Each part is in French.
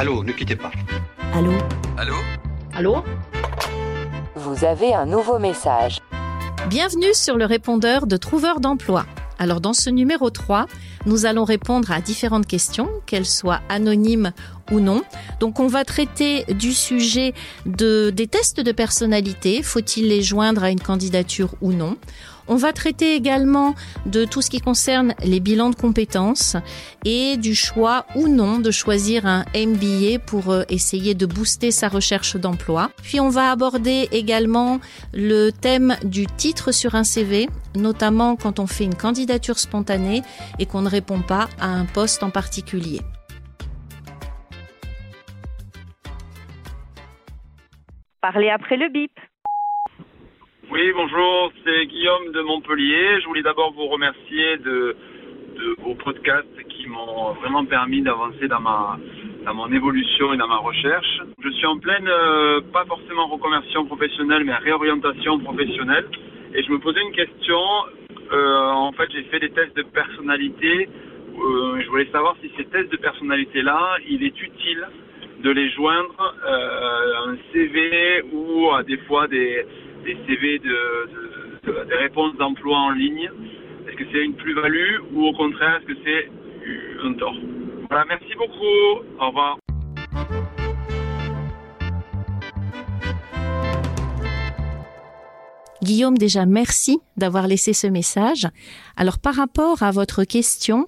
Allô, ne quittez pas. Allô Allô Allô Vous avez un nouveau message. Bienvenue sur le répondeur de Trouveur d'emploi. Alors dans ce numéro 3, nous allons répondre à différentes questions, qu'elles soient anonymes ou non. Donc on va traiter du sujet de, des tests de personnalité, faut-il les joindre à une candidature ou non? On va traiter également de tout ce qui concerne les bilans de compétences et du choix ou non de choisir un MBA pour euh, essayer de booster sa recherche d'emploi. Puis on va aborder également le thème du titre sur un CV, notamment quand on fait une candidature spontanée et qu'on ne répond pas à un poste en particulier. Parlez après le bip. Oui, bonjour, c'est Guillaume de Montpellier. Je voulais d'abord vous remercier de, vos podcasts qui m'ont vraiment permis d'avancer dans ma dans mon évolution et dans ma recherche. Je suis en pleine, euh, pas forcément reconversion professionnelle, mais réorientation professionnelle. Et je me posais une question. Euh, en fait, j'ai fait des tests de personnalité. Euh, je voulais savoir si ces tests de personnalité-là, il est utile de les joindre à un CV ou à des fois des des CV, de, des réponses d'emploi en ligne Est-ce que c'est une plus-value ou au contraire, est-ce que c'est un tort? Voilà, merci beaucoup. Au revoir. Guillaume, déjà merci d'avoir laissé ce message. Alors par rapport à votre question,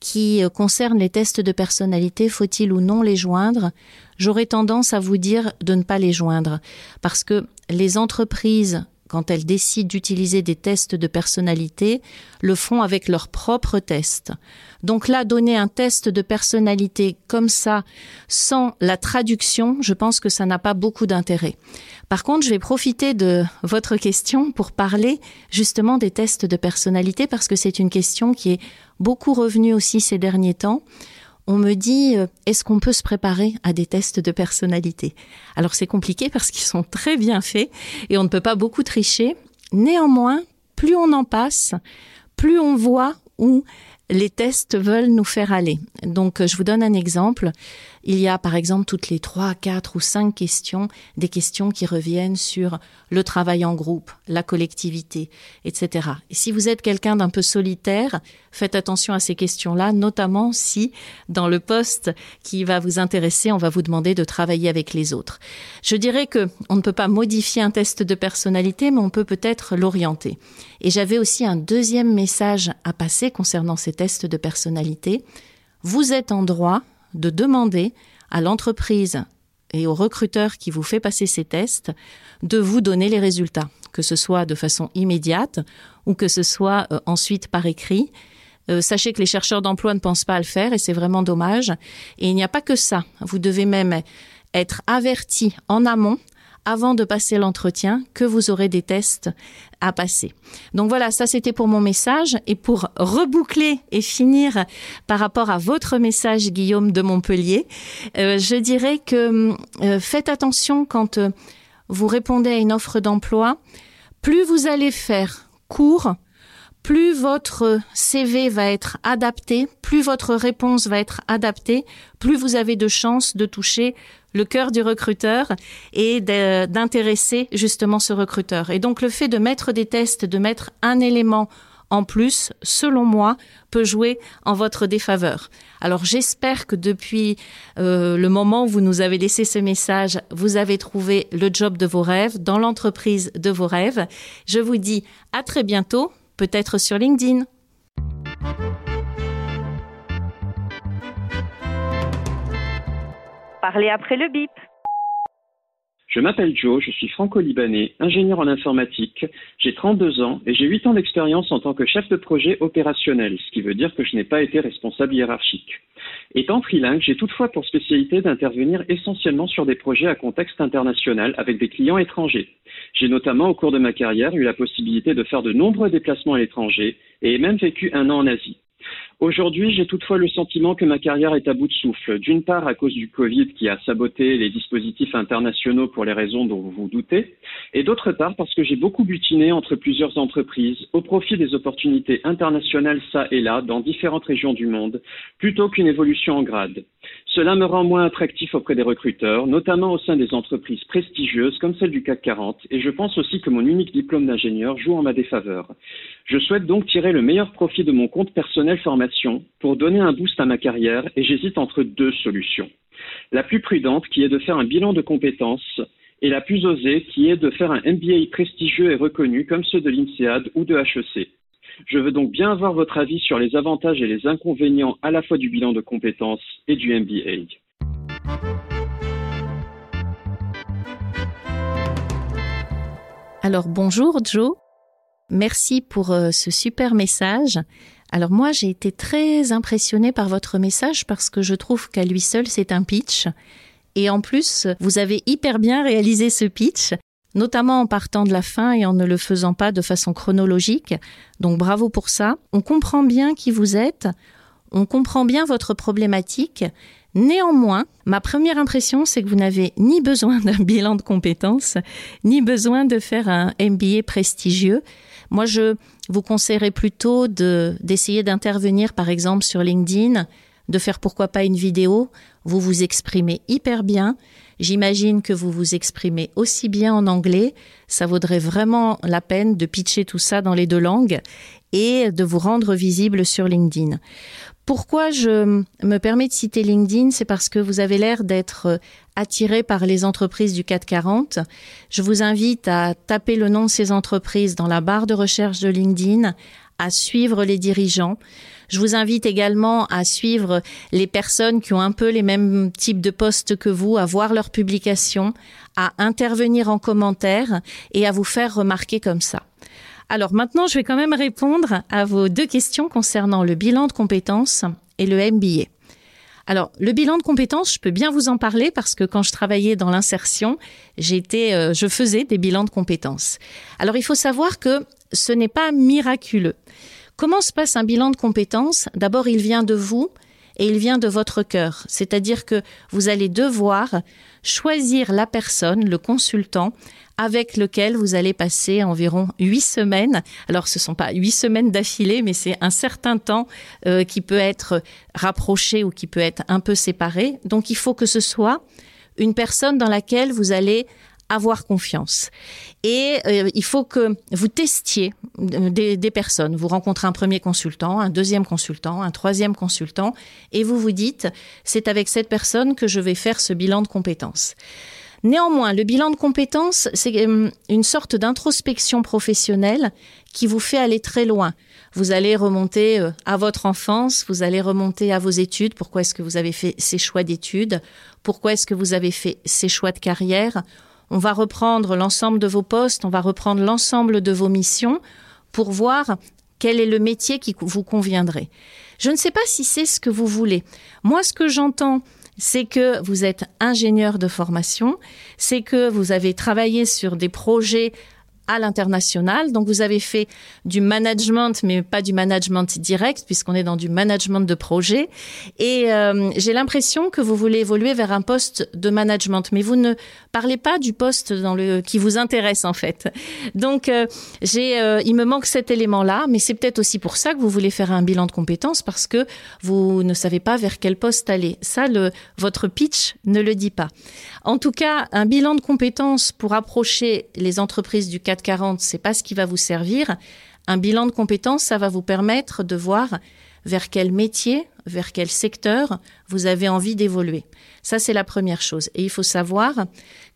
qui euh, concerne les tests de personnalité, faut-il ou non les joindre? J'aurais tendance à vous dire de ne pas les joindre parce que les entreprises quand elles décident d'utiliser des tests de personnalité, le font avec leurs propres tests. Donc là, donner un test de personnalité comme ça, sans la traduction, je pense que ça n'a pas beaucoup d'intérêt. Par contre, je vais profiter de votre question pour parler justement des tests de personnalité parce que c'est une question qui est beaucoup revenue aussi ces derniers temps on me dit euh, est-ce qu'on peut se préparer à des tests de personnalité? Alors c'est compliqué parce qu'ils sont très bien faits et on ne peut pas beaucoup tricher. Néanmoins, plus on en passe, plus on voit où les tests veulent nous faire aller. Donc, euh, je vous donne un exemple. Il y a, par exemple, toutes les trois, quatre ou cinq questions, des questions qui reviennent sur le travail en groupe, la collectivité, etc. Et si vous êtes quelqu'un d'un peu solitaire, faites attention à ces questions-là, notamment si, dans le poste qui va vous intéresser, on va vous demander de travailler avec les autres. Je dirais que on ne peut pas modifier un test de personnalité, mais on peut peut-être l'orienter. Et j'avais aussi un deuxième message à passer concernant ces tests de personnalité. Vous êtes en droit de demander à l'entreprise et au recruteur qui vous fait passer ces tests de vous donner les résultats, que ce soit de façon immédiate ou que ce soit euh, ensuite par écrit. Euh, sachez que les chercheurs d'emploi ne pensent pas à le faire et c'est vraiment dommage. Et il n'y a pas que ça. Vous devez même être averti en amont avant de passer l'entretien que vous aurez des tests à passer. Donc voilà, ça c'était pour mon message. Et pour reboucler et finir par rapport à votre message, Guillaume de Montpellier, euh, je dirais que euh, faites attention quand euh, vous répondez à une offre d'emploi. Plus vous allez faire court, plus votre CV va être adapté, plus votre réponse va être adaptée, plus vous avez de chances de toucher le cœur du recruteur et d'intéresser justement ce recruteur. Et donc le fait de mettre des tests, de mettre un élément en plus, selon moi, peut jouer en votre défaveur. Alors j'espère que depuis euh, le moment où vous nous avez laissé ce message, vous avez trouvé le job de vos rêves dans l'entreprise de vos rêves. Je vous dis à très bientôt, peut-être sur LinkedIn. Parlez après le bip. Je m'appelle Joe, je suis franco-libanais, ingénieur en informatique, j'ai 32 ans et j'ai 8 ans d'expérience en tant que chef de projet opérationnel, ce qui veut dire que je n'ai pas été responsable hiérarchique. Étant trilingue, j'ai toutefois pour spécialité d'intervenir essentiellement sur des projets à contexte international avec des clients étrangers. J'ai notamment au cours de ma carrière eu la possibilité de faire de nombreux déplacements à l'étranger et ai même vécu un an en Asie. Aujourd'hui, j'ai toutefois le sentiment que ma carrière est à bout de souffle. D'une part, à cause du Covid qui a saboté les dispositifs internationaux pour les raisons dont vous vous doutez, et d'autre part parce que j'ai beaucoup butiné entre plusieurs entreprises au profit des opportunités internationales ça et là dans différentes régions du monde, plutôt qu'une évolution en grade. Cela me rend moins attractif auprès des recruteurs, notamment au sein des entreprises prestigieuses comme celle du CAC 40, et je pense aussi que mon unique diplôme d'ingénieur joue en ma défaveur. Je souhaite donc tirer le meilleur profit de mon compte personnel pour donner un boost à ma carrière et j'hésite entre deux solutions. La plus prudente qui est de faire un bilan de compétences et la plus osée qui est de faire un MBA prestigieux et reconnu comme ceux de l'INSEAD ou de HEC. Je veux donc bien avoir votre avis sur les avantages et les inconvénients à la fois du bilan de compétences et du MBA. Alors bonjour Joe, merci pour euh, ce super message. Alors moi j'ai été très impressionnée par votre message parce que je trouve qu'à lui seul c'est un pitch. Et en plus, vous avez hyper bien réalisé ce pitch, notamment en partant de la fin et en ne le faisant pas de façon chronologique. Donc bravo pour ça. On comprend bien qui vous êtes, on comprend bien votre problématique. Néanmoins, ma première impression, c'est que vous n'avez ni besoin d'un bilan de compétences, ni besoin de faire un MBA prestigieux. Moi, je vous conseillerais plutôt de, d'essayer d'intervenir, par exemple, sur LinkedIn, de faire pourquoi pas une vidéo. Vous vous exprimez hyper bien. J'imagine que vous vous exprimez aussi bien en anglais. Ça vaudrait vraiment la peine de pitcher tout ça dans les deux langues et de vous rendre visible sur LinkedIn. Pourquoi je me permets de citer LinkedIn? C'est parce que vous avez l'air d'être attiré par les entreprises du 440. Je vous invite à taper le nom de ces entreprises dans la barre de recherche de LinkedIn, à suivre les dirigeants. Je vous invite également à suivre les personnes qui ont un peu les mêmes types de postes que vous, à voir leurs publications, à intervenir en commentaire et à vous faire remarquer comme ça. Alors maintenant, je vais quand même répondre à vos deux questions concernant le bilan de compétences et le MBA. Alors, le bilan de compétences, je peux bien vous en parler parce que quand je travaillais dans l'insertion, j'étais, euh, je faisais des bilans de compétences. Alors, il faut savoir que ce n'est pas miraculeux. Comment se passe un bilan de compétences? D'abord, il vient de vous et il vient de votre cœur. C'est-à-dire que vous allez devoir choisir la personne, le consultant, avec lequel vous allez passer environ huit semaines. Alors, ce ne sont pas huit semaines d'affilée, mais c'est un certain temps euh, qui peut être rapproché ou qui peut être un peu séparé. Donc, il faut que ce soit une personne dans laquelle vous allez avoir confiance. Et euh, il faut que vous testiez euh, des, des, personnes. Vous rencontrez un premier consultant, un deuxième consultant, un troisième consultant, et vous vous dites, c'est avec cette personne que je vais faire ce bilan de compétences. Néanmoins, le bilan de compétences, c'est euh, une sorte d'introspection professionnelle qui vous fait aller très loin. Vous allez remonter à votre enfance, vous allez remonter à vos études, pourquoi est-ce que vous avez fait ces choix d'études, pourquoi est-ce que vous avez fait ces choix de carrière, on va reprendre l'ensemble de vos postes, on va reprendre l'ensemble de vos missions pour voir quel est le métier qui vous conviendrait. Je ne sais pas si c'est ce que vous voulez. Moi, ce que j'entends, c'est que vous êtes ingénieur de formation, c'est que vous avez travaillé sur des projets à l'international. Donc vous avez fait du management, mais pas du management direct, puisqu'on est dans du management de projet. Et euh, j'ai l'impression que vous voulez évoluer vers un poste de management, mais vous ne parlez pas du poste dans le qui vous intéresse en fait. Donc euh, j'ai, euh, il me manque cet élément-là, mais c'est peut-être aussi pour ça que vous voulez faire un bilan de compétences parce que vous ne savez pas vers quel poste aller. Ça, votre pitch ne le dit pas. En tout cas, un bilan de compétences pour approcher les entreprises du 440, c'est pas ce qui va vous servir. Un bilan de compétences, ça va vous permettre de voir vers quel métier, vers quel secteur vous avez envie d'évoluer. Ça, c'est la première chose. Et il faut savoir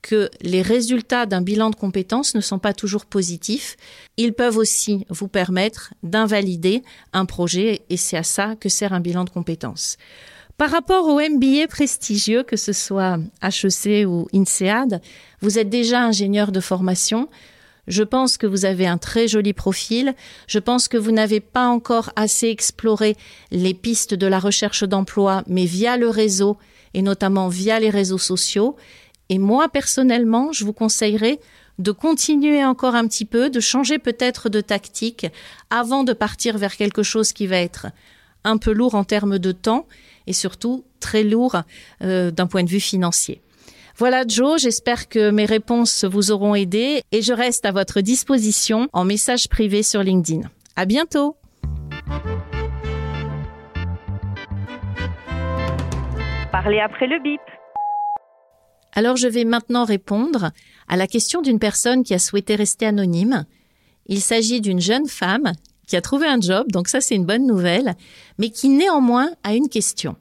que les résultats d'un bilan de compétences ne sont pas toujours positifs. Ils peuvent aussi vous permettre d'invalider un projet et c'est à ça que sert un bilan de compétences. Par rapport au MBA prestigieux, que ce soit HEC ou INSEAD, vous êtes déjà ingénieur de formation. Je pense que vous avez un très joli profil. Je pense que vous n'avez pas encore assez exploré les pistes de la recherche d'emploi, mais via le réseau et notamment via les réseaux sociaux. Et moi, personnellement, je vous conseillerais de continuer encore un petit peu, de changer peut-être de tactique avant de partir vers quelque chose qui va être un peu lourd en termes de temps et surtout très lourd euh, d'un point de vue financier. Voilà Joe, j'espère que mes réponses vous auront aidé et je reste à votre disposition en message privé sur LinkedIn. À bientôt! Parlez après le bip. Alors je vais maintenant répondre à la question d'une personne qui a souhaité rester anonyme. Il s'agit d'une jeune femme qui a trouvé un job, donc ça c'est une bonne nouvelle, mais qui néanmoins a une question.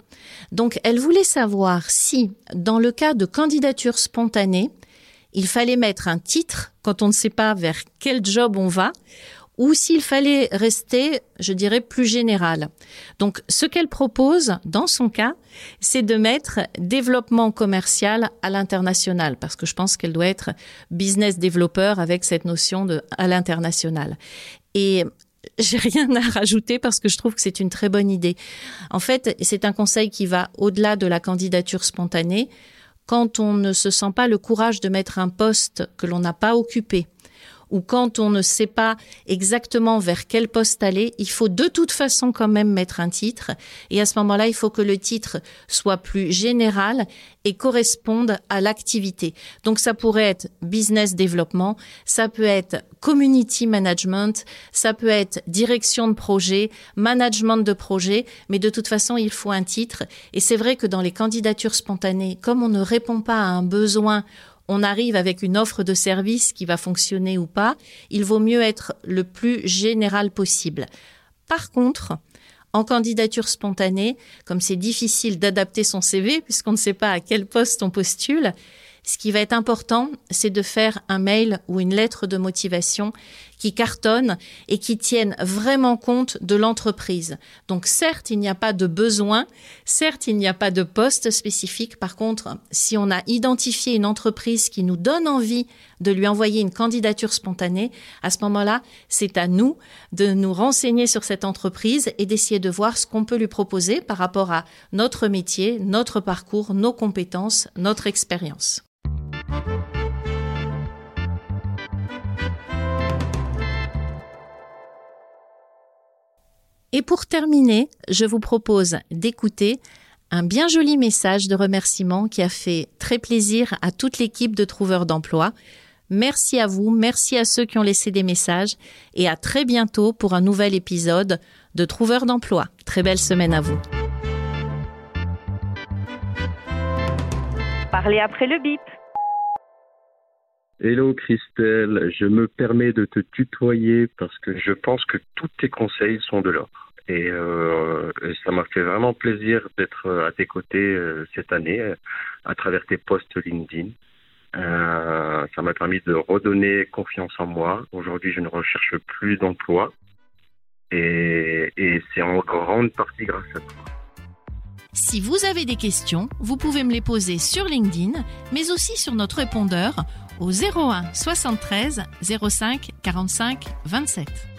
Donc elle voulait savoir si, dans le cas de candidature spontanée, il fallait mettre un titre quand on ne sait pas vers quel job on va, ou s'il fallait rester, je dirais, plus général. Donc, ce qu'elle propose, dans son cas, c'est de mettre développement commercial à l'international, parce que je pense qu'elle doit être business développeur avec cette notion de à l'international. Et j'ai rien à rajouter parce que je trouve que c'est une très bonne idée. En fait, c'est un conseil qui va au-delà de la candidature spontanée. Quand on ne se sent pas le courage de mettre un poste que l'on n'a pas occupé, ou quand on ne sait pas exactement vers quel poste aller, il faut de toute façon quand même mettre un titre. Et à ce moment-là, il faut que le titre soit plus général et corresponde à l'activité. Donc ça pourrait être business développement, ça peut être community management, ça peut être direction de projet, management de projet, mais de toute façon, il faut un titre. Et c'est vrai que dans les candidatures spontanées, comme on ne répond pas à un besoin on arrive avec une offre de service qui va fonctionner ou pas, il vaut mieux être le plus général possible. Par contre, en candidature spontanée, comme c'est difficile d'adapter son CV puisqu'on ne sait pas à quel poste on postule, ce qui va être important, c'est de faire un mail ou une lettre de motivation qui cartonne et qui tienne vraiment compte de l'entreprise. Donc certes, il n'y a pas de besoin, certes, il n'y a pas de poste spécifique. Par contre, si on a identifié une entreprise qui nous donne envie de lui envoyer une candidature spontanée, à ce moment-là, c'est à nous de nous renseigner sur cette entreprise et d'essayer de voir ce qu'on peut lui proposer par rapport à notre métier, notre parcours, nos compétences, notre expérience. Et pour terminer, je vous propose d'écouter un bien joli message de remerciement qui a fait très plaisir à toute l'équipe de Trouveurs d'emploi. Merci à vous, merci à ceux qui ont laissé des messages et à très bientôt pour un nouvel épisode de Trouveurs d'emploi. Très belle semaine à vous. Parlez après le bip. Hello Christelle, je me permets de te tutoyer parce que je pense que tous tes conseils sont de l'or. Et, euh, ça m'a fait vraiment plaisir d'être à tes côtés euh, cette année à travers tes posts LinkedIn. Euh, ça m'a permis de redonner confiance en moi. Aujourd'hui, je ne recherche plus d'emploi et c'est en grande partie grâce à toi. Si vous avez des questions, vous pouvez me les poser sur LinkedIn, mais aussi sur notre répondeur au 01 73 05 45 27.